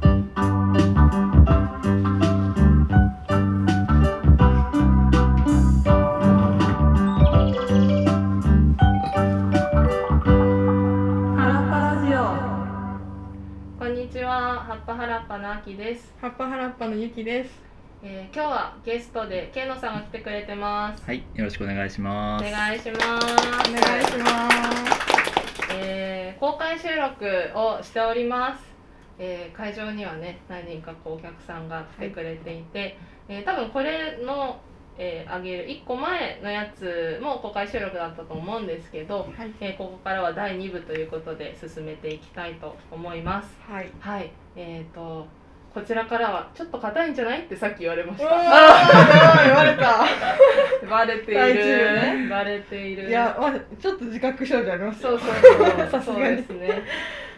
ハラッパラジオこんにちは、ハッパハラッパのあきです、ハッパハラッパのゆきですえー今日はゲストでけいのさんが来てくれてます。はい、よろしくお願いします。お願いします。お願いしますえー公開収録をしております。えー会場にはね、何人かこうお客さんが来てくれていて、えー多分これの、えー、上げる1個前のやつも公開収録だったと思うんですけど、はい。えーここからは第2部ということで進めていきたいと思います。はい。はい、えーとこちらからはちょっと硬いんじゃないってさっき言われました。ー言われた。バレている、ね。バレている。いや、まあ、ちょっと自覚症状ありますよ。そうそうそう、さすがに。そうですね。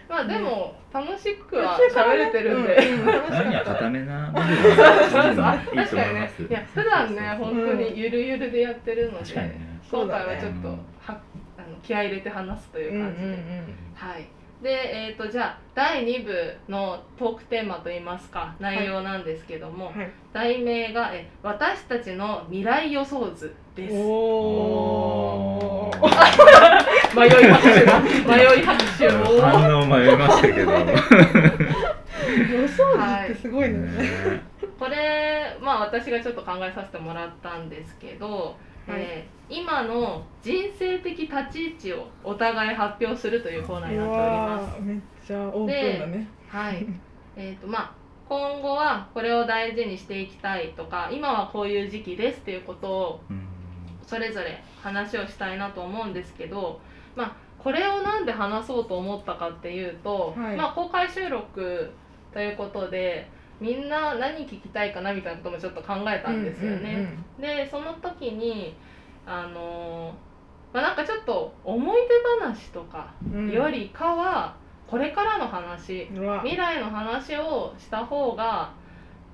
まあでも楽しくは喋れてるんで。うんうん。楽しか前にはった固めな確かにね。いや普段ね本当にゆるゆるでやってるので。今回はちょっと、うんはあの気合い入れて話すといううんうん感じで。はい。で、えっ、とじゃあ第2部のトークテーマといいますか。内容なんですけども、題名がえ私たちの未来予想図です。おー 迷い拍手だ。迷い拍手を。反応迷いましたけど。予想図ってすごいのよねこれまあ私がちょっと考えさせてもらったんですけど、えー今の人生的立ち位置をお互い発表するというコーナーになっております。めっちゃオープンだねはい。えっとまあ今後はこれを大事にしていきたいとか今はこういう時期ですっていうことをうんそれぞれ話をしたいなと思うんですけど、まあ、これをなんで話そうと思ったかっていうと、はい。まあ、公開収録ということでみんな何聞きたいかなみたいなこともちょっと考えたんですよね。でその時にあのーまあ、なんかちょっと思い出話とかうんうんうん。よりかはこれからの話うわ。未来の話をした方が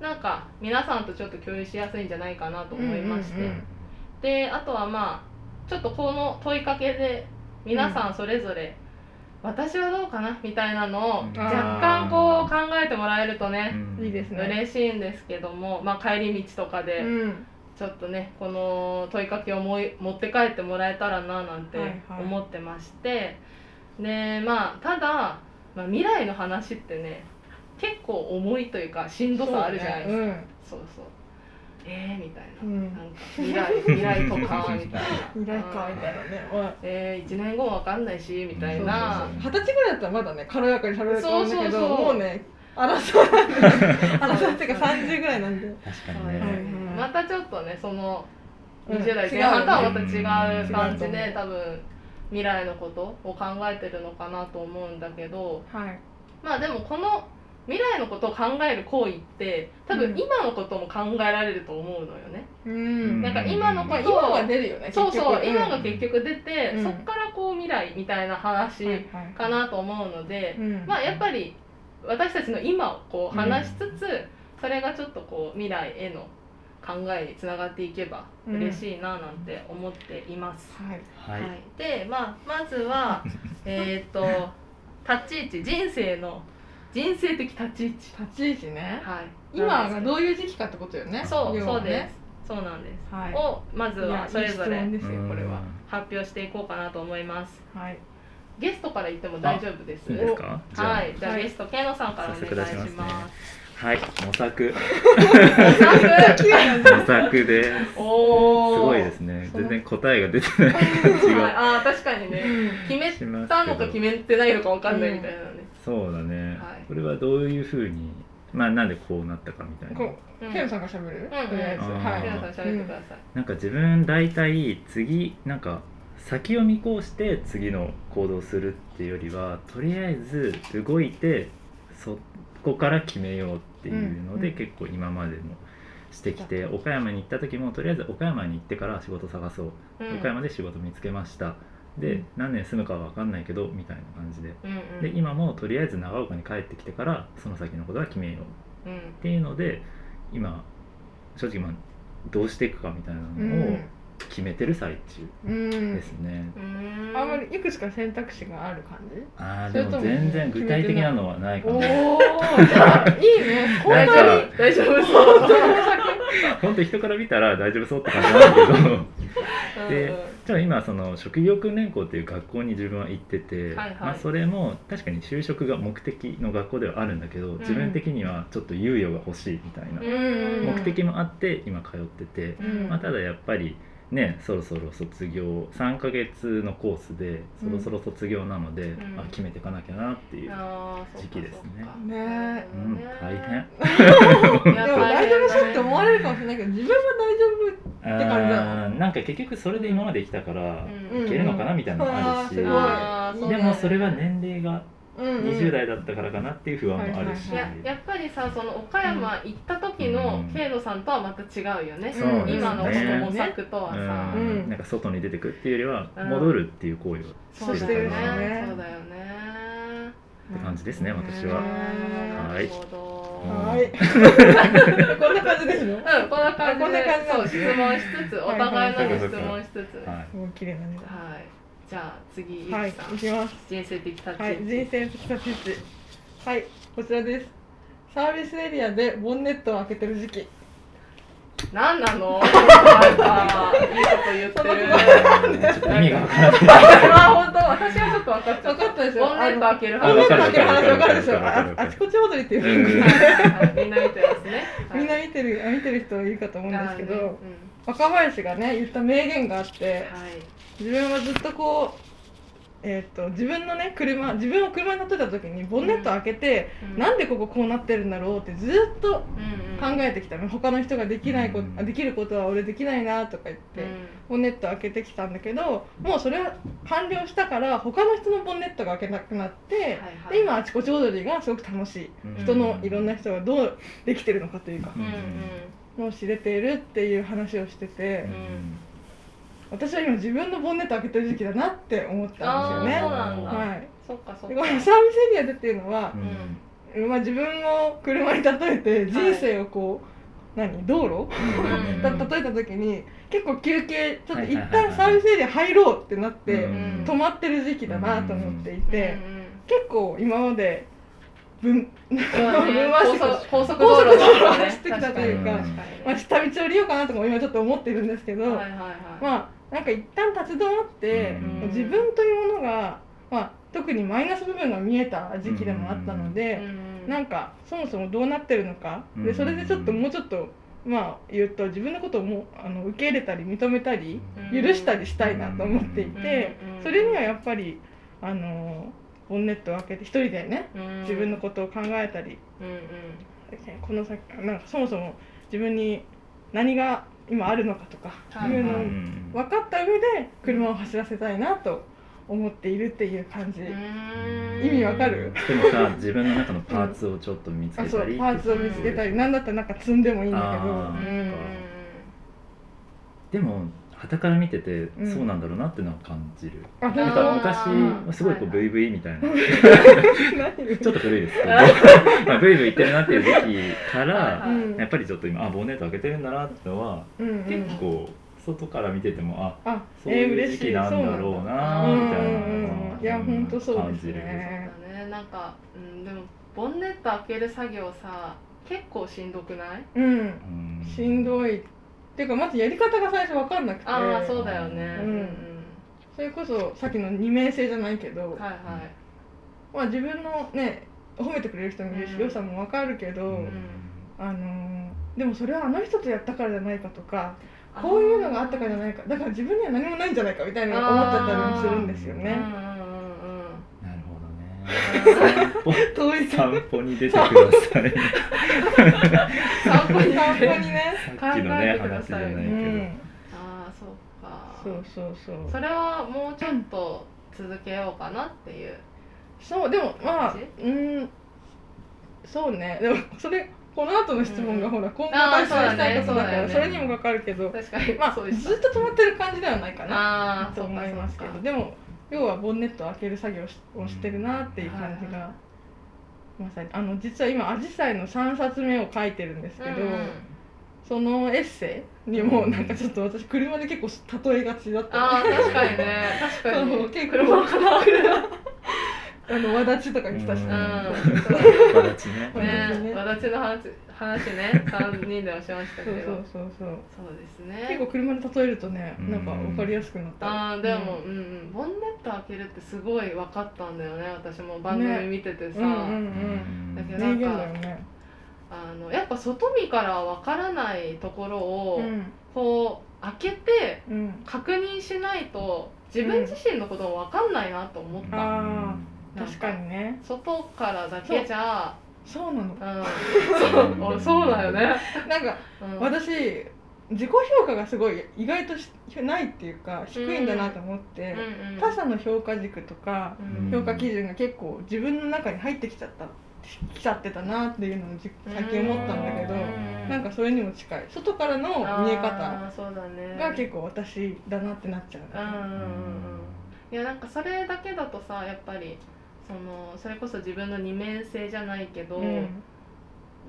なんか皆さんとちょっと共有しやすいんじゃないかなと思いまして、うんうんうん。であとはまあちょっとこの問いかけで皆さんそれぞれ、私はどうかなみたいなのをうん。若干こう考えてもらえるとね、うん。いいですね。嬉しいんですけども、まあ、帰り道とかでうん。ちょっとねこの問いかけをもい持って帰ってもらえたらななんてはいはい。思ってまして、でまあただ、まあ、未来の話ってね結構重いというかしんどさあるじゃないですか。そうね。そうそうえーみたいな,、うん。なんか未来未来とかみたいな。う ん未来かみたいなね。おい。えー、1年後もわかんないしみたいな。二十歳ぐらいだったらまだね軽やかに喋れると思うんだけどそうそうそう。もうね争い。争いっていうか 30ぐらいなんで。確かはいにね。はいまたちょっとねそのうん。20代前半とはまた違う感じで多分未来のことを考えてるのかなと思うんだけど。はい。まあでもこの未来のことを考える行為って多分うん。今のことも考えられると思うのよね。うん。なんか今のまあことを今が出るよねそうそう結局。今が結局出て、うん。そっからこう未来みたいな話はいはい。かなと思うので、うん。まあやっぱり私たちの今をこう話しつつ、それがちょっとこう未来への考えにつながっていけばうん。嬉しいななんて思っています。はい。はい。で、まあ、まずは えっと立ち位置人生の人生的立ち位置。立ち位置ね。はい、今がうど。ういう時期かってことよね。そうね。そうです。そうなんです、はい。をまずはそれぞれですよこれは。発表していこうかなと思います。はい。ゲストから言っても大丈夫です。いいですか？じゃあ。はい。じゃあはい。ゲストケイノさんからお願いしまますはい。模索。す模索で。す。すおおごいですね。全然答えが出てない感じはい、があー確かにね。決めたのか。決めてないのかわかんないみたいなね、そうだね。はい。これはどういうふうに、まあなんでこうなったかみたいな。ケンさんが喋る？うんとりあえず。はい。ケイノさん喋ってください、なんか自分大体次なんか先を見越して次の行動をするっていうよりはとりあえず動いてそこから決めようっていうので、うん。結構今までもしてきて岡山に行った時もとりあえず岡山に行ってから仕事探そう、うん。岡山で仕事見つけましたで、うん何年住むかは分かんないけどみたいな感じで。うんうん。で今もとりあえず長岡に帰ってきてからその先のことは決めよう。うん。っていうので今正直まあどうしていくかみたいなうのをん。決めてる最中うん。ですね、うーん。あんまりいくつか選択肢がある感じ？ああでも全然具体的なのはないかおお いいね。本なん当かに大丈夫そう。本当人から見たら大丈夫そうって感じなんだけど。でうんじゃあ今その職業訓練校っていう学校に自分は行ってて、はいはい。まあ、それも確かに就職が目的の学校ではあるんだけど、自分的にはちょっと猶予が欲しいみたいなうん。目的もあって今通ってて、うん。まあ、ただやっぱりねそろそろ卒業3ヶ月のコースでそろそろ卒業なので、ん。あ決めていかなきゃなっていう、時期ですね。ね。うん、大変。でも大丈夫そうって思われるかもしれないけど自分は大丈あて感じななんか結局それで今まで来たから、うん。いけるのかなみたいなのもあるし、でもそれは年齢が20代だったからかなっていう不安もあるし、いややっぱりさその岡山行った時の慶野さんとはまた違うよね、そうですね。今のこの模索とはさ、うん。うん。なんか外に出てくっていうよりはうん戻るっていう行為をそうしてるかだよね。なそうだよね。って感じですね私は。なはい。るほど。はい。こんな感じですようんこんな感じな感じそう質ですね。問しつつお互いのに質問しつつ。はい、はいもう綺麗なねじゃあ次はいいきます。人生的立ち位はい置、人生的立ちはいこちらです。サービスエリアでボンネットを開けてる時期。なんなの？なんかいいこと言ってる。意味がわから ないあ本当私はちょっと分かっちゃった分かったでしょボンネット開けるあボンネット開ける話分かるでしょああちこち踊りっていううんはいみんな見てますね、はいみんな見てるあ見てる人いるかと思うんですけど、あーね若林がね言った名言があってうんはい自分はずっとこうえー、と自分のね車自分を車に乗ってた時にボンネット開けて、うん。なんでこここうなってるんだろうってずっと考うんうん。えてきたの。他の人ができないこと、うん。あできることは俺できないなとか言って、ボンネット開けてきたんだけどもうそれは完了したから他の人のボンネットが開けなくなって、はいはい。で今あちこち踊りがすごく楽しい。人のいろんな人がどうできてるのかというかうんうん。のを知れているっていう話をしてて、ん私は今自分のボンネット開けてる時期だなって思ったんですよね。そうなんだ。はい、そっかそっでかこのサービスエリアでっていうのはう、ん。まあ、自分を車に例えて人生をこう、何？道路？う 例えた時に結構休憩ちょっと一はいはいはいはい。旦サービスエリア入ろうってなって、うん。止まってる時期だなと思っていて、結構今まで分そうだね。分回して高速高速道路を走ってきたというかまあ、下道降りようかなとかも今ちょっと思ってるんですけど、はいはいはい。まあなんか一旦立ち止まって、うん。自分というものが、まあ、特にマイナス部分が見えた時期でもあったので、うん。なんかそもそもどうなってるのか、でそれでちょっともうちょっとまあ言うと自分のことをもうあの受け入れたり認めたりうん。許したりしたいなと思っていて、うん。それにはやっぱりあのボンネットを開けて一人でねうん。自分のことを考えたり、この先なんかそもそも自分に何が今あるのかとかい。うのをうん分かった上で車を走らせたいなと思っているっていう感じ、うん。意味わかる？でもさ自分の中のパーツをちょっと見つけたり。パーツを見つけたりなんだったらなんか積んでもいいんだけど。でも傍から見ててうん。そうなんだろうなっていうのは感じる、あなん本か昔すごいこうはい VV みたいな。ちょっと古いですけど。まあ VV 言ってるなっていう時期からやっぱりちょっと今あボンネット開けてるんだなってのはうんうん。結構外から見ててもああそういう時期なんだろうなうんみたいなうんのうん。いや本当そうです感じる。ねね。なんか、うん、でもボンネット開ける作業さ結構しんどくない？うん。うん。しんどいっていうかまずやり方が最初分かんなくて。ああそうだよね。うん。うんそれこそさっきの二面性じゃないけど、はいはい。まあ自分のね褒めてくれる人もいるし、うん。良さも分かるけど、うんあのーでもそれはあの人とやったからじゃないかとかこういうのがあったからじゃないか。だから自分には何もないんじゃないかみたいな思っちゃったりもするんですよね。遠い散散歩に出てください。散歩に歩にね。さっきのね考えてください話じゃないけど、うん、ああそうか。そうそうそう。それはもうちょっと続けようかなっていう。そうでもまあ感うんそうね。でもそれこの後の質問がほら今後あー達成したいことだからそれにもかかるけど。確かに。まあずっと止まってる感じではないかなと思いますけど。でも要はボンネットを開ける作業をしてるなっていう感じが、まさに。あの実は今アジサイの3冊目を書いてるんですけど、そのエッセイにもなんかちょっと私車で結構例えがちだったああ確かにね。確かに。結構車かな あのわだちとかに来たし、うん。うん形ね。うんね。私の話話ね。3人でもしましたけど。そうそうそうそう。ですね。結構車で例えるとねうん。なんか分かりやすくなった。あーでも、うん。うん、ボンネット開けるってすごい分かったんだよね。私も番組見ててさ、うんうんうん。だけどなんかだよね。あのやっぱ外見から分からないところを、うん。こう開けてうん。確認しないと自分自身のことも分かんないなと思った、確かにね。外からだけじゃそうなの。うん。そう そうだよね、なんかうん、私自己評価がすごい意外としないっていうか低いんだなと思って、うんうん他者の評価軸とかうん。評価基準が結構自分の中に入ってきちゃったきちゃってたなっていうのをじ最近思ったんだけどうん。なんかそれにも近い。外からの見え方あーそうだね。が結構私だなってなっちゃう、うんうんうんうん。いやなんかそれだけだとさやっぱりそのそれこそ自分の二面性じゃないけど、うん。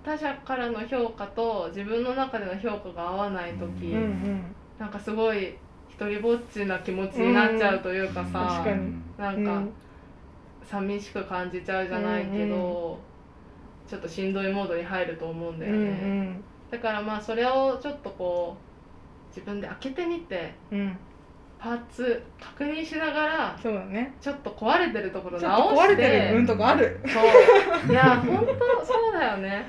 他者からの評価と自分の中での評価が合わない時、うんうん。なんかすごい一人ぼっちな気持ちになっちゃうというかさ、確かに。なんかうん。寂しく感じちゃうじゃないけど、うんちょっとしんどいモードに入ると思うんだうんよね、だからまあそれをちょっとこう自分で開けてみてうんうんパーツ確認しながらそうだね。ちょっと壊れてるところちょっと直して壊れてる部分とかある。そう。いや 本当そうだよね。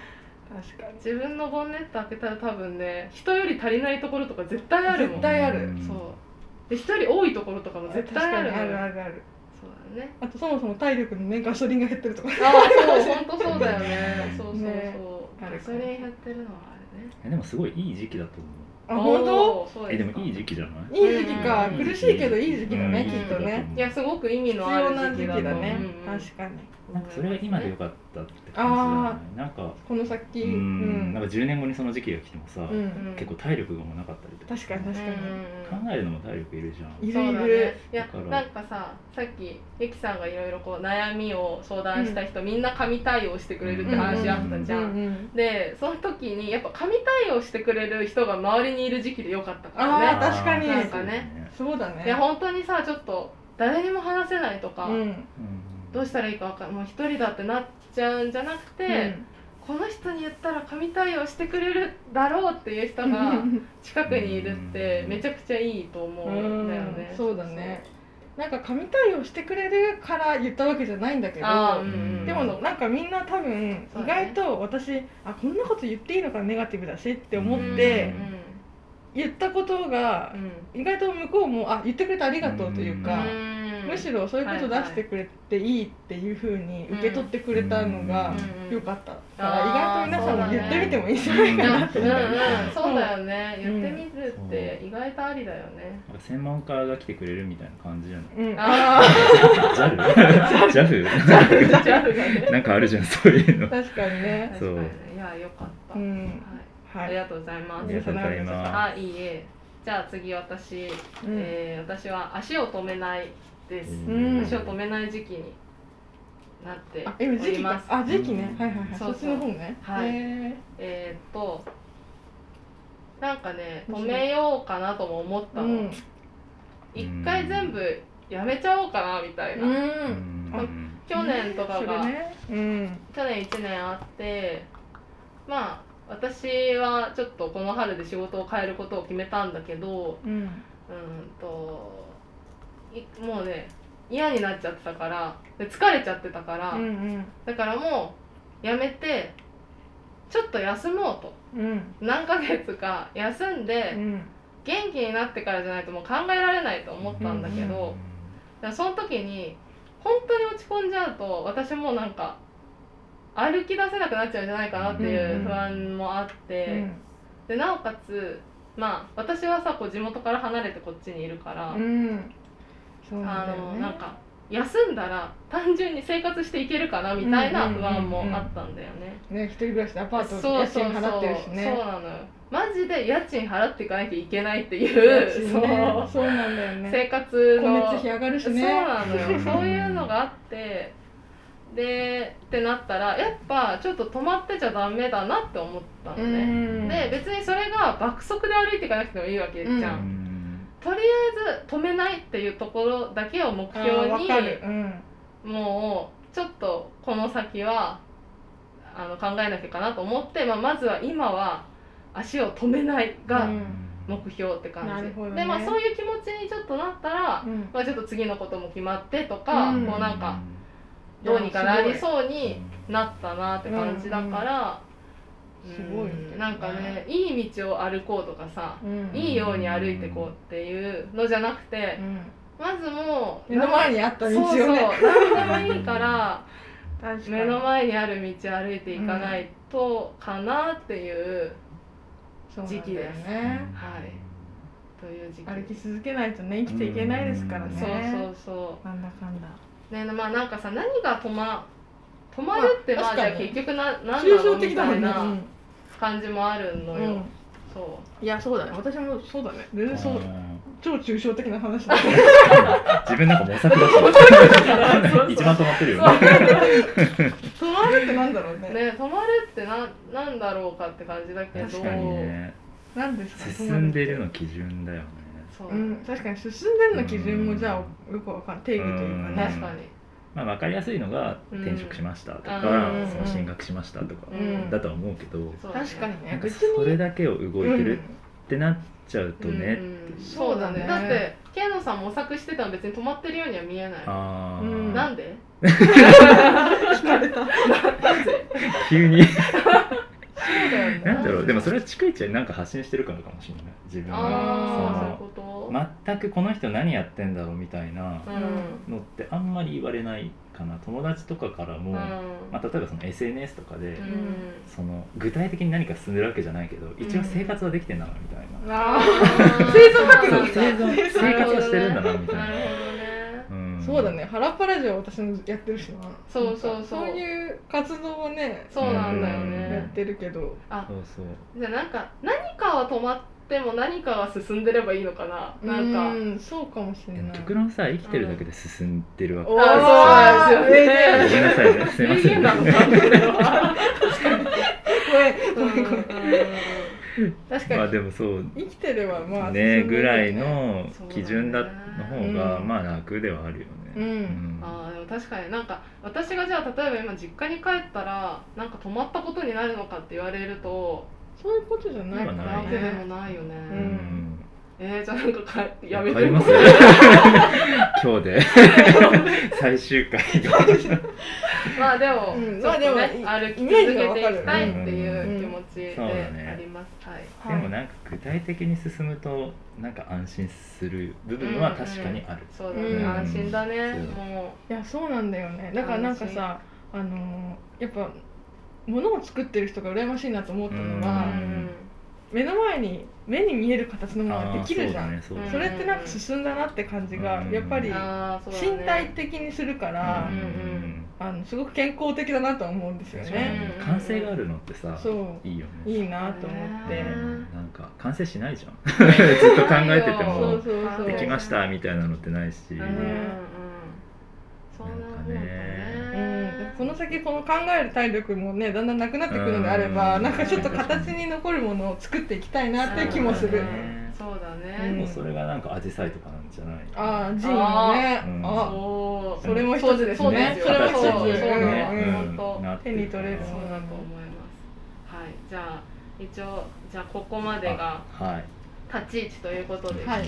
確かに。自分のボンネット開けたら多分ね人より足りないところとか絶対あるもん。絶対ある。そう。で人より多いところとかも絶対ある確かにあるあるある。そうだよね。あとそもそも体力のねガソリンが減ってるとか。ああそう本当そうだよね。そうそうそう、ね。ガソリン減ってるのはあるね。えでもすごいいい時期だと思うあ本当？そうえでもいい時期じゃない？いい時期か。うん。苦しいけどいい時期だねうん。きっとね。いやすごく意味必のある要な時期時期だとだね。うんうん確かに。なんかそれが今でよかったって感じじゃない？なんかこの先。ううん。んなんか10年後にその時期が来てもさ、うん。うん結構体力がもうなかったりとか。確かに確かに。考えるのも体力いるじゃん。いるそうだね。いるいやだから。なんかささっきゆきさんがいろいろこう悩みを相談した人、みんな神対応してくれるって話あったじゃん、うんうんでその時にやっぱ神対応してくれる人が周りにいる時期でよかったからね。あー確かに。なんかね。そうだね。いや本当にさちょっと誰にも話せないとか、うん。どうしたらいいか分かんもう一人だってなっちゃうんじゃなくて、この人に言ったら神対応してくれるだろうっていう人が 近くにいるってめちゃくちゃいいと思うんだよね。うんそうだね。なんか神対応してくれるから言ったわけじゃないんだけどあーうん。うんでもなんかみんな多分意そうだね。外と私あこんなこと言っていいのかネガティブだしって思っうんて言ったことがうん。意外と向こうもあ言ってくれてありがとうというかうん。むしろそういうこと出してくれていいっていうふうに受け取ってくれたのがうん良かったから意外と皆さんも言ってみてもいいんじゃうんないかなって。そうだ。よねうん言ってみるって意外とありだよね。専門家が来てくれるみたいな感じじゃない？うん。あジャルジャフ。ジャルがね。なんかあるじゃんそういうの。確かにね。確かそうにね。いやよかった。うんはい。あはいりがとうございます。ありがとうございます。あいいえ。じゃあ次私うん。えー私は足を止めないです。うん。足を止めない時期になってあ今時期か。おります。あ時期ね。はいはいはい。そうそう。そっちの方ね。はい。へえーっとなんかね止めようかなとも思ったの。ーうん。一回全部やめちゃおうかなみたいな、うん。うん。去年とかそがれね。うん。去年1年あってまあ私はちょっとこの春で仕事を変えることを決めたんだけどうんうんといもうね嫌になっちゃってたからで疲れちゃってたから、うんうん。だからもうやめてちょっと休もうと。うん。何ヶ月か休んでうん。元気になってからじゃないともう考えられないと思ったんだけど、だからその時に本当に落ち込んじゃうと私もなんか歩き出せなくなっちゃうんじゃないかなっていう不安もあって、でなおかつまあ私はさこう地元から離れてこっちにいるから、うん。そうなあんね。のなんか休んだら単純に生活していけるかなみたいな不安もあったんだよね。ね一人暮らしでアパート家賃払ってるしそうねなのよ。マジで家賃払っていかなきゃいけないってい家う、賃ね。そう。そうなんだよね。生活の。光熱費上がるしね。そうなのよ。そういうのがあってでってなったらやっぱちょっと止まってちゃダメだなって思ったのうね、ん。で別にそれが爆速で歩いていかなくてもいいわけじゃん、うん。うんとりあえず止めないっていうところだけを目標にうん。もうちょっとこの先はあの考えなきゃかなと思って、まあ、まずは今は足を止めないがうん。目標って感じ、なるほどね。でまあそういう気持ちにちょっとなったら、うん。まあ、ちょっと次のことも決まってとか、うん。こうなんかどうにかなりそうになったなって感じだから、すごいね。うん。なんかねいい道を歩こうとかさ、うん。いいように歩いてこうっていうのじゃなくて、うん。まずもう目の前にあった道をそうそうね何でもいいから 確かに。目の前にある道を歩いていかないとかなっていう、時期です。ねはい。という時期歩き続けないとね生きていけないですからね。そうそうそなんだかんだ。うねまあなんかさ何が止ま止まるってまあじゃあまあ確かに結局な何だ抽象ろうみ的だもんね。たいな感じもあるのよ、うん。う。んそいやそうだね。私もそうだね。全然そう。だ超抽象的な話だ 自分なんか模索だし 一番止まってるよね。止まるってなんだろううね。ね止まるってななんだろうかって感じだけど。確かにね。何ですか進んでるの基準だよねそう、うん確かに進んでるの基準もじゃあよくわかんない。定義というかうん。ね確かに。まあ分かりやすいのがうん。転職しましたとか、うん。その進学しましたとかうん。だとは思うけど、そうだね。確かになんかねそれだけを動いてるってなっちゃうとね、うん。そうだね。だってケイノさん模索してたの別に止まってるようには見えない。ああ、うん。なんで？聞かれた。急にそうだよねなんだろうでもそれは逐一なんか発信してるからかもしれない。自分がその全くこの人何やってんだろうみたいなうん。のってあんまり言われないかな。友達とかからも、うん。まあ、例えばその SNS とかで、うん。その具体的に何か進んでるわけじゃないけど一応生活はできてんだなみたいな、あ生 生存確認そう生存生活はしてるんだなみたいな。なるほどね。うんーそうだね。原っぱラジオ私もやってるしな。そうそうそう。そういう活動をねそうなんだよやっねてるけど。あそうそう。じゃあなんか何かは止まっても何かは進んでればいいのかな。なんか。うんそうかもしれない。極論さ生きてるだけで進んでるわけ、あそう。なんですよね。ごめんなさいね。すいません ごめんごめんごめん 確かに。まあでもそう。生きてればまあねぐらいの基準だの方がうん。まあ楽ではあるよね、うん。あーでも確かに。なんか私がじゃあ例えば今実家に帰ったらなんか止まったことになるのかって言われるとそういうことじゃない。かなわけでねもないよね、ううん。んえー、じゃあなんかかやめて。帰ります？今日で。最終回。まあでも、うん。ちょっとね、まあでも歩き続けていきたいっていう気持ちで。そうだねます、はい。でもなんか具体的に進むとなんか安心する部分は確かにある、そうだね、うん。安心だね。そうもいやそうなんだよね。だからなんかさあのーやっぱ物を作ってる人が羨ましいなと思ったのう、は、うん目の前に目に見える形のものができるじゃん。そうだねそれってなんか進んだなって感じがうん。やっぱり身体的にするから、うんうんあのすごく健康的だなと思うんですよね。うん。完成があるのってさそう。いいよね。いいなと思って。うんなんか完成しないじゃん。ずっと考えててそもできましたみたいなのってないし、うん。うんなもんだうね。ん、この先この考える体力もねだんだんなくなってくるのであれば、うん。なんかちょっと形に残るものを作っていきたいなっていう気もする。そうだうん。ねもうそれがなんかアジサイとかなんじゃない？ああ、ジーンもね。うん。あそう。それも一つですね。それも一つ。そうね。手に取れるそうだと思います。はい。じゃあ一応じゃあここまでがはい。立ち位置ということではい。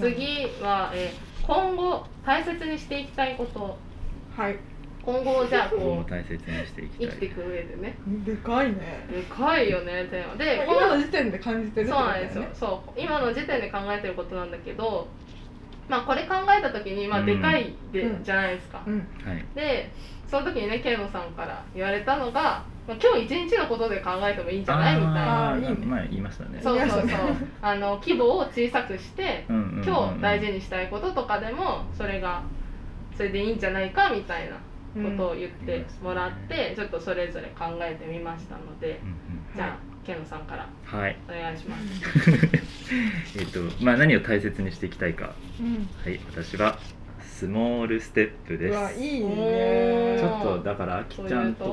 次は、えー今後大切にしていきたいこと。はい。今後じゃあこうを大切にしていきたい生きていく上でね。でかいね。でかいよねテーマ。でこ今の時点で感じてるってことだよそうなんですよ。ね。そう。今の時点で考えてることなんだけどまあこれ考えた時にまあうん。でかいで、うん。じゃないですか、うん。はい。でその時にねケイノさんから言われたのが、まあ、今日一日のことで考えてもいいんじゃない？みたいな。あーいいね。前言いましたね。そうそうそう。あの規模を小さくしてうんうんうんうん。今日大事にしたいこととかでもそれがそれでいいんじゃないか？みたいなことを言ってもらって、ちょっとそれぞれ考えてみましたのでうんうん。じゃあケイノさんからはい。お願いします。えっとまあ何を大切にしていきたいか。うん。はい私はスモールステップです。いいおねちょっとだからあきちゃんと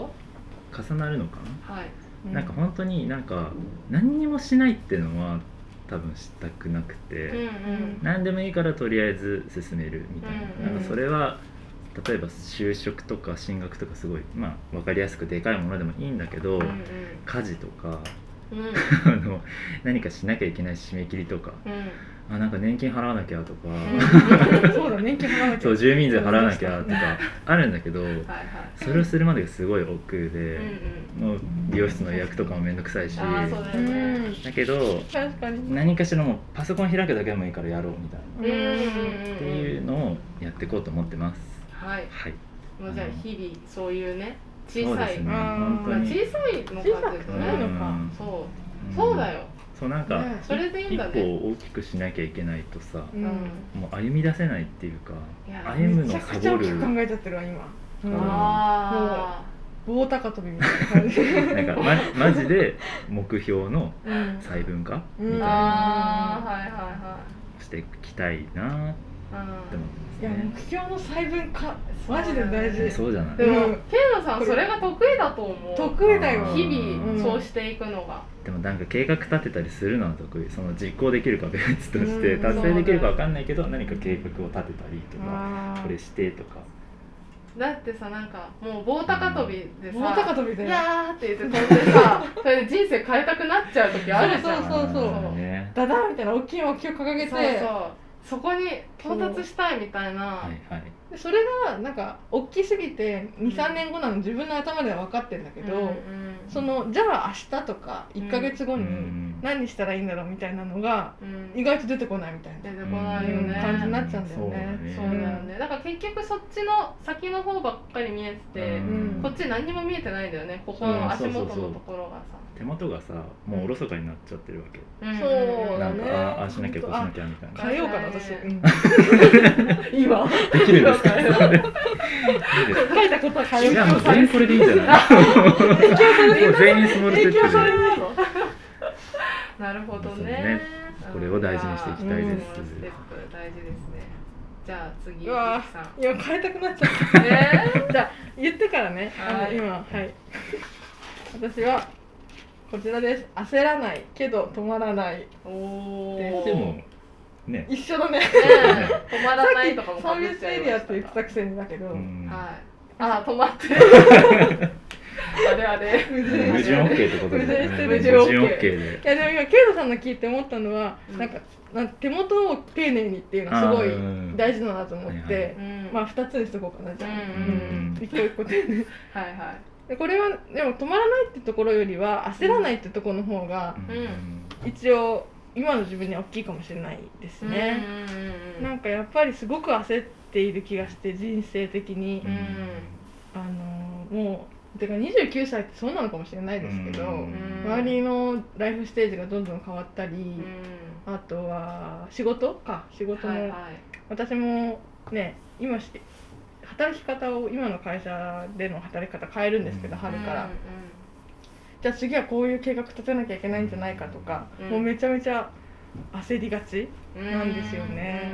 と重なるのかな？はい。うん。なんか本当になんか何にもしないっていうのは多分したくなくて、うんうん。何でもいいからとりあえず進めるみたいな,、うんうん。なんかそれは例えば就職とか進学とかすごいまあ分かりやすくでかいものでもいいんだけど、うん家事とかうん。う んあの何かしなきゃいけない締め切りとかうん。あなんか年金払わなきゃとか、そうだ年金払わなきゃ。そう住民税払わなきゃとかあるんだけどはいはい。それをするまでがすごい億劫で、うんもう美容室の予約とかも面倒くさいしだよね。けど確かに。何かしらもうパソコン開くだけでもいいからやろうみたいな。うんうんうん。っていうのをやっていこうと思ってます。はい。はい。もうじゃあ日々そういうね小さい、そうですね。まあ小さいのかっていうとそう。そうだよ。そうなんか、ねそれでいいん一だね。歩大きくしなきゃいけないとさ、うん。うんもう歩み出せないっていうか歩むのめちゃくちゃサボる大きく考えちゃってるわ今、うん。あ棒高跳びみたいな感じなんかまマジで目標のうん。細分化みたいな。あーはいはいはしていきたいなって思い、っていや。目標の細分化マジで大事。そうじゃない？でも、うん。ケイノさんそれが得意だと思う。得意だよ。日うん。々そうしていくのが、でもなんか計画立てたりするのは得意。その実行できるかは別としてうん。達成できるかわかんないけど何か計画を立てたりとかこれしてとか。だってさなんかもう棒高跳びでさ棒高跳びでいやーって言って飛んでさ それで人生変えたくなっちゃう時あるじゃん。そうそうそうあーね。ダダーみたいな大きい目標掲げてそうそうそこに到達したいみたいな、はいはいそれがなんか大きすぎて23年後なの自分の頭では分かってるんだけど、うんうんそのじゃあ明日とか1ヶ月後にうん。何したらいいんだろうみたいなのがうん。意外と出てこないみたいな出てこないよね、感じになっちゃうんだよね。そうだよねだから結局そっちの先の方ばっかり見えてて、うん。こっち何にも見えてないんだよね。ここの足元のところがさ。手元がさもうおろそかになっちゃってるわけ。うん。そうだね。なんかあああしなきゃこうしなきゃみたいな。変えようかな私、うん。いいわできるんですか今変えよういいです書いたことは変えようじゃあもう全員これでいいんじゃないもう全員スモールステップでるなるほどねこれを大事にしていきたいです。うんステップ大事です。ねじゃあ次うわ今変えたくなっちゃったねじゃあ言ってからね、今はい。私はこちらです。焦らない。けど止まらない。おでおでもね。一緒だね。止まらないとかもサービスエリアって言ってたたくせにだけど、うん。はい。あ止まって。あれあれ。矛矛盾 OK ってことで。矛盾してる矛盾矛盾 OK で。いやでも今ケイトさんの聞いて思ったのは、うん。なんかなんか手元を丁寧にっていうのはすごい大事だなと思って、はいはい。うんまあ2つにしとこうかなじゃあ、うん。うん。一個一個丁寧に。はいはい。でこれはでも止まらないってところよりは焦らないってところの方がうん。一応今の自分には大きいかもしれないですね、なんかやっぱりすごく焦っている気がして人生的に、うん。あのーもうてか29歳ってそうなのかもしれないですけど、うん。周りのライフステージがどんどん変わったり、うん。あとは仕事か。仕事も、はいはい。私もね今し働き方を今の会社での働き方変えるんですけど、うん。春から、うんじゃあ次はこういう計画立てなきゃいけないんじゃないかとか、うん。もうめちゃめちゃ焦りがち、うんなんですよね。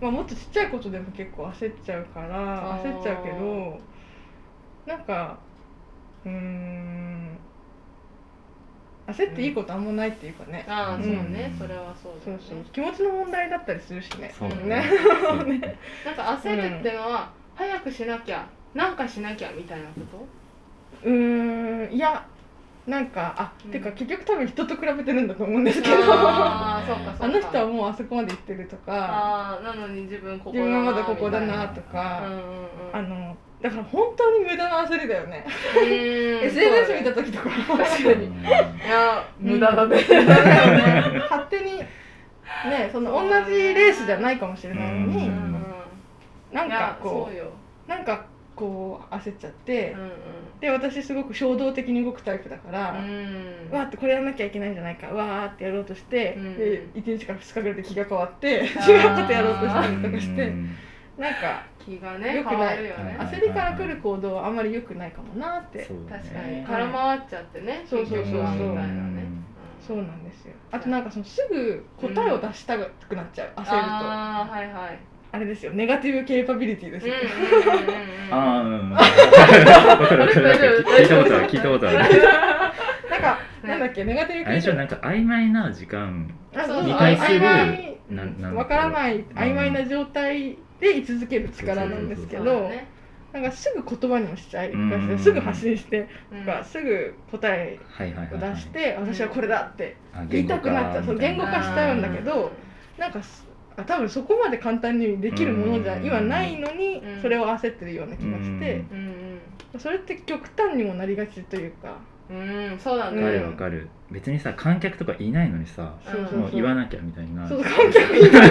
まあ、もっとちっちゃいことでも結構焦っちゃうから焦っちゃうけどなんかうーん焦っていいことあんまないっていうかね、ああそうねうんそれはそうだよね。そうそう。気持ちの問題だったりするしね。そうね。なんか焦るってのは早くしなきゃなんかしなきゃみたいなこと？うーんいやなんかあ、うん。てか結局多分人と比べてるんだと思うんですけど。あの人はもうあそこまで行ってるとか。なのに自分ここ自分はまだここだなとか、うんうんうん。あのだから本当に無駄な焦りだよね、うん。SNS 見た時とか確かにいや無駄だね。無駄だよね勝手にねその同じレースじゃないかもしれないのに、ううんん。なんかこそうよ。うなんかこう焦っちゃって、うんで私すごく衝動的に動くタイプだから、うん。わーってこれやんなきゃいけないんじゃないかわーってやろうとして、うん。で1日から2日ぐらいで気が変わって違うーことやろうとしたりとかしてうん。なんか気がねよくない。よね。はい焦りから来る行動はあんまり良くないかもなって。そうだね。確かに。空回っちゃってねそうそうそうそう。結局はみたいなね。そうなんですよ。あとなんかそのすぐ答えを出したくなっちゃう焦ると。ああはいはいあれですよ。ネガティブケーパビリティですよ、ああうんわかるわかる。なんか聞いたことある。聞いたことある。なんか、なんだっけ？ネガティブあれでしょなんか曖昧な時間に対する曖昧なんなんわからない曖昧な状態で居続ける力なんですけどなんかすぐ言葉にもしちゃいう。んすぐ発信してすぐ答えをはい出して私はこれだってあ言いたくなっちゃう。言語化しちゃうんだけどなん。か多分そこまで簡単にできるものじゃうん。今ないのにうん。それを焦ってるような気がして。うん。それって極端にもなりがちというか。うんうんそうなんわかだよるわかる。別にさ観客とかいないのにさそうそうそう。もう言わなきゃみたいなそう観客いない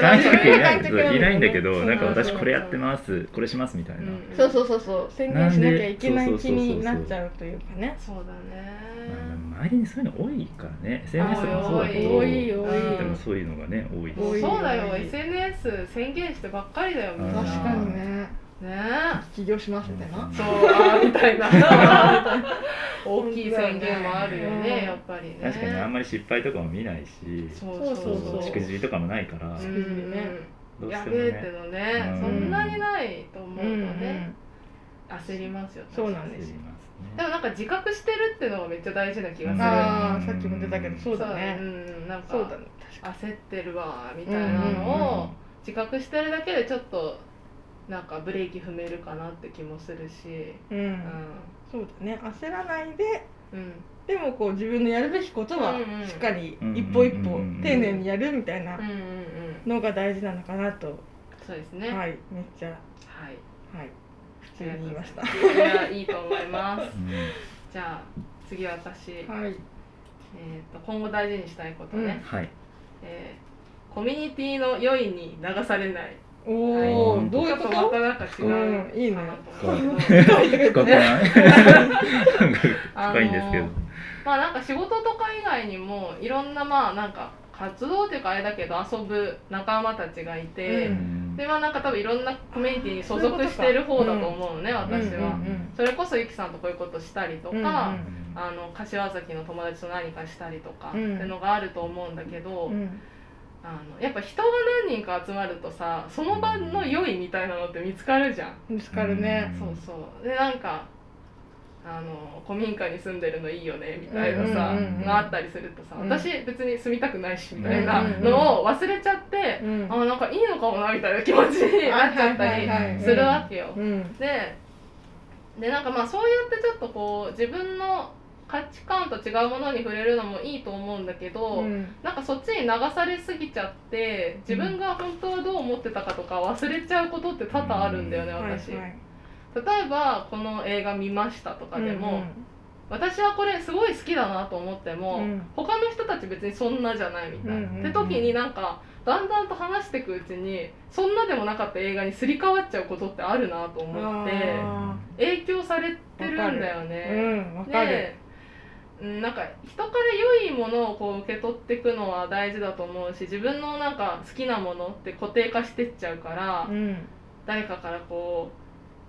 観客いないいないんだけどなんか私これやってますこれしますみたいな、うん。そうそうそうそう。宣言しなきゃいけない気になっちゃうというかね。そうだね。まあ周りにそういうの多いからね。SNS とかもそうだけど。多い多い。でもそういうのがね多い。多い。そうだよ。SNS 宣言してばっかりだよみんな。うん確かにね。ね。起業しますみたいな。うんそうみたいな。大きい宣言もあるようんね。やっぱりね。確かにあんまり失敗とかも見ないしそうそうそうそう。しくじりとかもないから。うんしくじりね。どうやしてもね。べえってのねうん。そんなにないと思うとうんね焦りますよそうなんです。焦りますでもなんか自覚してるってのがめっちゃ大事な気がする。ああさっきも出たけどそうだね。うんなんかそうだね。焦ってるわみたいなのを自覚してるだけでちょっとなんかブレーキ踏めるかなって気もするし。うん、うんそうだね。焦らないでうんでもこう自分のやるべきことはしっかりうん一歩一歩うん丁寧にやるみたいなのが大事なのかなと、そうですね。はい。めっちゃ。はい。はい普通に言いましたいやいいと思います。うん。じゃあ次私、えはい。ー、と今後大事にしたいことね、はい。えーコミュニティの良いに流されない。おお、はい。どういうこと？またなんか違ううんいいな 深いんですけど。まあなんか仕事とか以外にもいろんなまあなんか活動っていうかあれだけど遊ぶ仲間たちがいて、うんでまあなんか多分いろんなコミュニティに所属してる方だと思うのね、私は、うんうんそれこそゆきさんとこういうことしたりとか、うんうん。あの柏崎の友達と何かしたりとか、うん。ってのがあると思うんだけど、うん。あのやっぱ人が何人か集まるとさその場の良いみたいなのって見つかるじゃん、見つかるね。そうそう。でなんかあの古民家に住んでるのいいよねみたいなさ、うんうんうんがあったりするとさ、うん。私別に住みたくないしみたいなうんうんうん。のを忘れちゃって、うん。あなんかいいのかもなみたいな気持ちになっちゃったりはいはいはいはい。するわけよ。うん。ででなんかまあそうやってちょっとこう自分の価値観と違うものに触れるのもいいと思うんだけど、うん。なんかそっちに流されすぎちゃって自分が本当はどう思ってたかとか忘れちゃうことって多々あるんだよね、はい私、はい例えばこの映画見ましたとかでも、私はこれすごい好きだなと思っても、うん。他の人たち別にそんなじゃないみたいな、うんうんうん。って時になんかだんだんと話していくうちにそんなでもなかった映画にすり替わっちゃうことってあるなと思ってあ影響されてるんだよーね。うんでうんなんか人から良いものをこう受け取っていくのは大事だと思うし自分のなんか好きなものって固定化してっちゃうから、うん。誰かからこう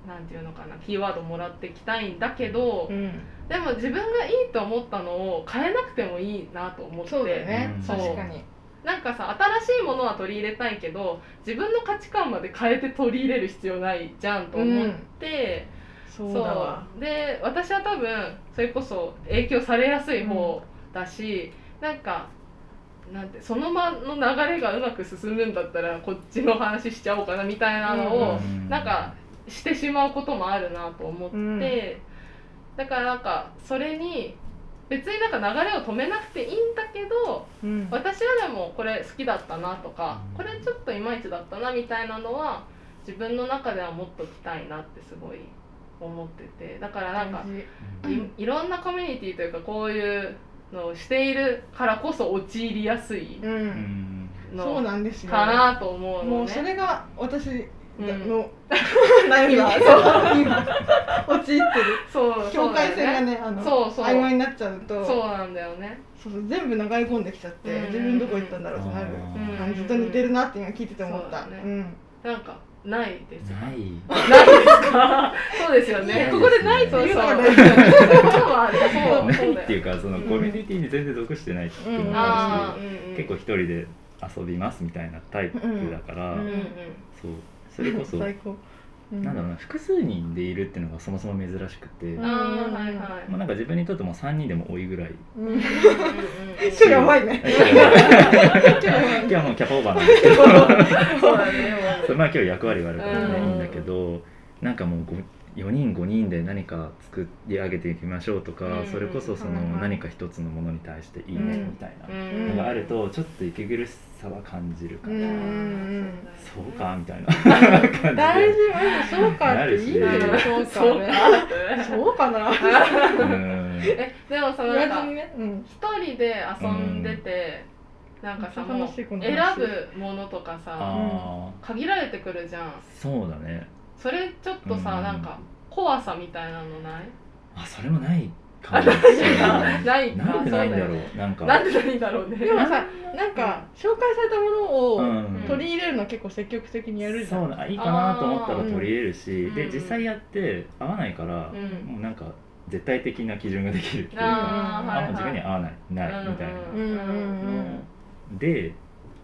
なんていうのかなキーワードもらっていきたいんだけど、うん。でも自分がいいと思ったのを変えなくてもいいなと思って。そうだね。うん。確かに。なんかさ新しいものは取り入れたいけど自分の価値観まで変えて取り入れる必要ないじゃんと思って、そうだわ。そう。で私は多分それこそ影響されやすい方だし、なんかなんてその場の流れがうまく進むんだったらこっちの話しちゃおうかなみたいなのを、うん。なんかしてしまうこともあるなと思って、うん。だからなんかそれに別になんか流れを止めなくていいんだけどうん。私はでもこれ好きだったなとかうん。これちょっといまいちだったなみたいなのは自分の中では持っときたいなってすごい思っててだからなんかいいろんなコミュニティというかこういうのをしているからこそ陥りやすいうん。のそうなんですよ。かなと思うのね。もうそれが私うんの悩みが。今。陥ってる。そう境界線がねあのそうそう。曖昧になっちゃうと。そうなんだよね。そうそう全部流れ込んできちゃってうん。自分どこ行ったんだろうってなる。うん感じと似てるなって今聞いてて思った。そうだね。うん。なんかないですか？ない。ないですか？そうですよね。ここでないそうそう。っていうのがそう。ない。っていうかそのコミュニティに全然属してないっていうのもあるし結構一人で遊びますみたいなタイプだから、うんうんうん。そうそれこそ。最高、うん。なんだろうな複数人でいるっていうのがそもそも珍しくて、うん。ああはいはい。まあ、なんか自分にとっても3人でも多いぐらい。うん。やばいね今日は今日はもうキャパオーバーなん。ですけどそうだねまあ今日役割があるからね、うん。いいん。だけどなん。かもう4人5人で何か作り上げていきましょうとか、うん。それこそその何か一つのものに対していいねうん。みたいな。うん。のがあるとちょっと息苦しさは感じるかな、うん。うんそうかみたいな。感じで大事そうかっていいよ。なるしそうか。そうかな。うん。えでもその言なん。一人で遊んでて、なんかさ選話ぶものとかさあ限られてくるじゃん。あそうだねそれちょっとさ、うん。なんか怖さみたいなのない？あそれもないかも。しれないないかなんでないんだろそううなんか。なんでないんだろうね。でもさなんか紹介されたものをうん。取り入れるの結構積極的にやるじゃん。そうだいいかなと思ったら取り入れるし、うん。で実際やって合わないから、うん。もうなんか絶対的な基準ができるっていうかあーはいはい。自分には合わないないみたいな、うんうんうんで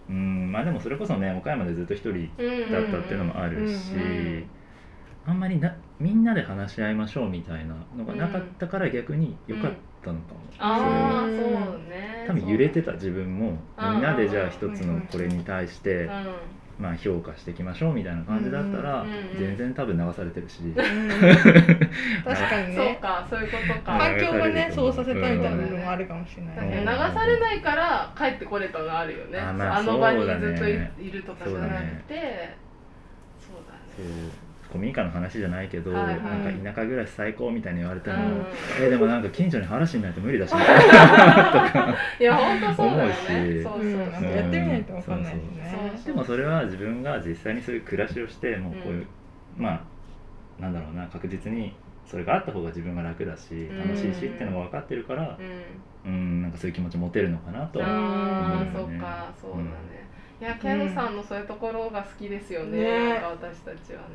うんまあでもそれこそね岡山でずっと一人うんだったっていうのもあるし、うんうんあんまりなみんなで話し合いましょうみたいなのがなかったから逆に良かったのかも、ああうんそうね多分揺れてた自分もうんみんなでじゃあ一つのこれに対してうん。まあ評価していきましょうみたいな感じだったら全然多分流されてるし、うん。確かにそうねかそういうことか。はい環境がねそうさせたみたいな部分もあるかもしれない。流されないから帰ってこれたのあるよね。あまああの場にそうだね。ずっといいるとかじゃなくて古民家の話じゃないけど、はいはい。なんか田舎暮らし最高みたいに言われても、うん。えでもなんか近所に話しないと無理だしみた いや本当そうだよ思うし。うそううんそう。なん。かやってみないとわかんないでもそれは自分が実際にそういう暮らしをしてもうこういう、うん。まあなんだろうな確実にそれがあった方が自分が楽だしん。楽しいしっていうのが分かってるからうん。うんなんかそういう気持ち持てるのかなとは思うよね。そっかそうだねいやケンさんのそういうところが好きですよね。ね。なんか私たちはね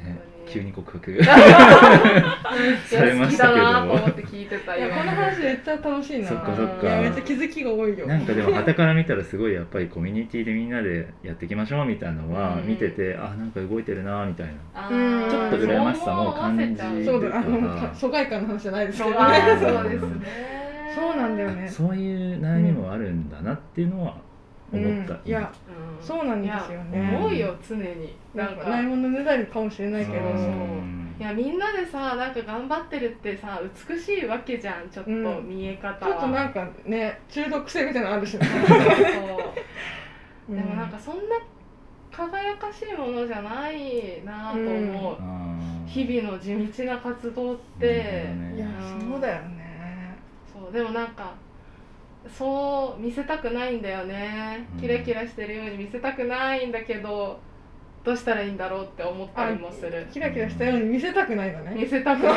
本ね当に。急に告白。されましたけど好きだなと思って聞いてたよ。いやこの話めっちゃ楽しいな。そっかそっか。めっちゃ気づきが多いよ。なんかでも傍から見たらすごいやっぱりコミュニティでみんなでやっていきましょうみたいなのはうん。見てて、あなんか動いてるなみたいな。あうんー。ちょっと羨ましさも感じそう思わせちゃそううだあの疎外感の話じゃないですけどそうねあそうですね。そうなんだよね。そういう悩みもあるんだなっていうのは思った、うん。いやうん。そうなんですよね。いや思うよ常に。ななんんかかないものねだりかもしれないけど。そう。うん。いやみんなでさなんか頑張ってるってさ美しいわけじゃんちょっとうん。見え方ちょっとなはんかね中毒性みたいなのあるしね。でもなんかそんな輝かしいものじゃないなと思う、日々の地道な活動って、ね。いやそうだよね。そう。でもなんかそう見せたくないんだよね。うん。キラキラしてるように見せたくないんだけどどうしたらいいんだろうって思ったりもする。キラキラしたように見せたくないの見ねせたくない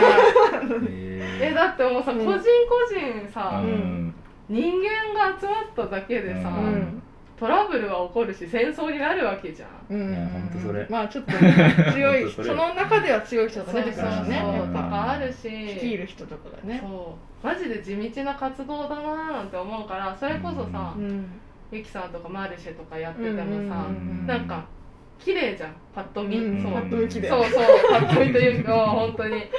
へえだってもうさ、うん。個人個人さ、うん。人間が集まっただけでさ、うんトラブルは起こるし戦争になるわけじゃん。うん。いやほんとそれ。まあちょっとね 強いその中では強い人がそう出てくるしねそうそうやっとぱかあるし。率いる人とかがね。そう。マジで地道な活動だなーなんて思うからそれこそさ、うん。ゆきさんとかマルシェとかやっててもさ、うんうんうん。なんか綺麗じゃん。パッと見、うんそう。パッと見綺麗。そうそう。パッと見というか 本当に。ね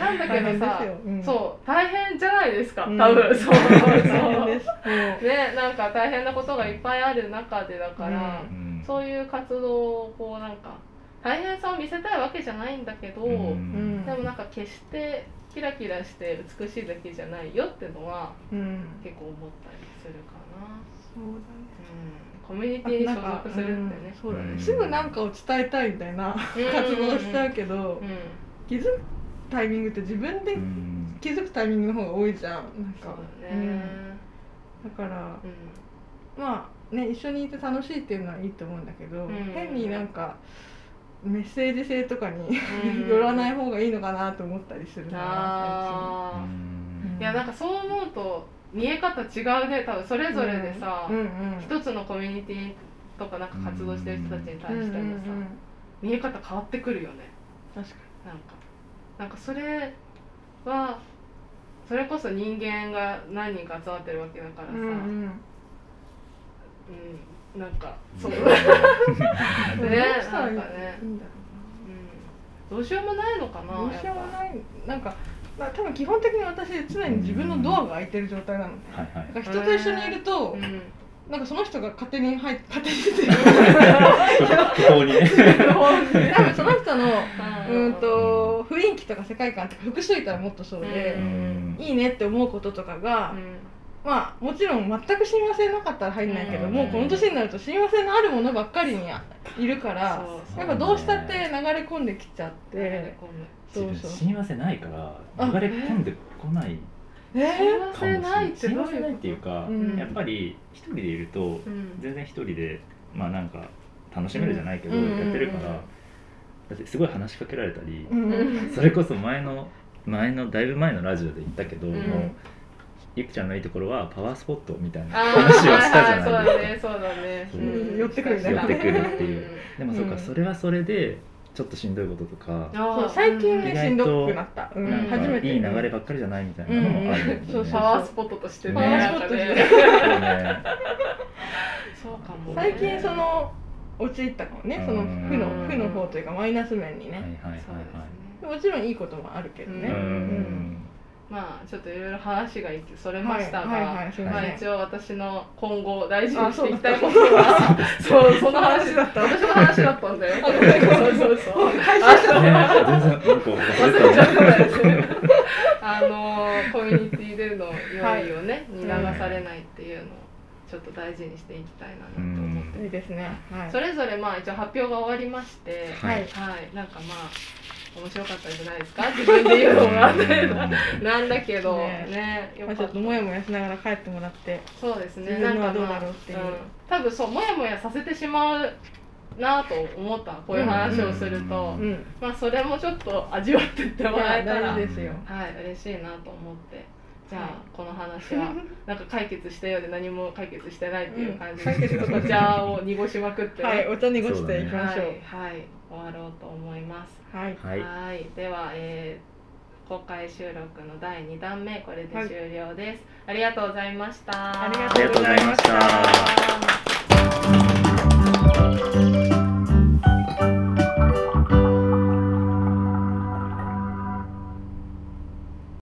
なんだけどさうん。そう。大変じゃないですか。うん。多分、そう。そう大変です。もうねなんか大変なことがいっぱいある中でだから、うん。そういう活動をこうなんか大変さを見せたいわけじゃないんだけど、うん。でもなんか決してキラキラして美しいだけじゃないよってのはうん。結構思ったりするかな、そうだね。うん、コミュニティに所属するってね。うんそうだうん。ねすぐなんかを伝えたいみたいな活動しちゃうけどうん。気づくタイミングって自分でうん。気づくタイミングの方が多いじゃん。なんそうかだね。だからうん。まあね一緒にいて楽しいっていうのはいいと思うんだけど、ん。変になんかメッセージ性とかにうん。寄らない方がいいのかなと思ったりするなうん。いやなんかそう思うと見え方違うね多分それぞれでさ、うんうん一つのコミュニティとかなんか活動してる人たちに対してもさ、うんうんうん。見え方変わってくるよね。確かなんか。なんかそれはそれこそ人間が何人か集まってるわけだからさ、に、うんうん。うんなんかそう。うん。ねなんかね。どうしようもないのかなどうしようもない。なんかまあ多分基本的に私常に自分のドアが開いてる状態なのではいはい。なんか人と一緒にいると、ぱうん。なんかその人が勝手に入っ勝手に出てる。多分その人のうん。うんと雰囲気とか世界観とか複数いたらもっとそうでう、ん。いいねって思うこととかが、まあもちろん全く親和性なかったら入んないけど、うん。もうこの年になると親和性のあるものばっかりにいるからやっぱどうしたって流れ込んできちゃって、でそうそう。親和性ないから流れ込んでこない。え親和かもしれない。っていうこと和性ないっていうか、うん。やっぱり一人でいるとうん。全然一人でまあなんか楽しめるじゃないけど、うん。やってるから、うんだってすごい話しかけられたり、うん。うんそれこそ前の前のだいぶ前のラジオで言ったけど、うん。もうゆきちゃんのいいところはパワースポットみたいな話をしたじゃないですか、そうだね寄ってくるね。寄ってくるっていう。でもそうか、うん。それはそれでちょっとしんどいこととか、そう最近ねしんどくなった、うん。なん。か初めていい流ればっかりじゃないみたいなのもあるんだよね、うんそうそうパワースポットとしてね。パワースポットとしてそうかもね。最近その陥ったかもねそのうん負の負の方というかマイナス面にはいね、はいはい。そうですね。はいもちろんいいこともあるけどね、ううんんまあちょっといろいろ話がそれましたが、はいはいはいすいまあ一応私の今後大事にしていきたいあことはそうその話だった。私の話だったんだよそうそうそうあのコミュニティでの良いをね、に流されないっていうのをちょっと大事にしていきたいなと思って、いいですね。はい。それぞれまあ一応発表が終わりましてははいい、なんかまあ面白かったんじゃないですか？自分で言うのもあってうん。なんだけど。ね。ね。よまあ、ちょっともやもやしながら帰ってもらって。そうですね。なんかまあどうだろうっていう。多分そうもやもやさせてしまうなと思ったこういう話をすると、ううん。まあそれもちょっと味わってってもらえたら。はい嬉しいなと思って。じゃあ、はい。この話は なんか解決したようで何も解決してないっていう感じで、うんお茶を濁しまくってね、はいお茶濁していきましょう。はい、はい、終わろうと思います。はい、はい。では、えー、公開収録の第2弾目これで終了です、はい、ありがとうございました。ありがとうございました。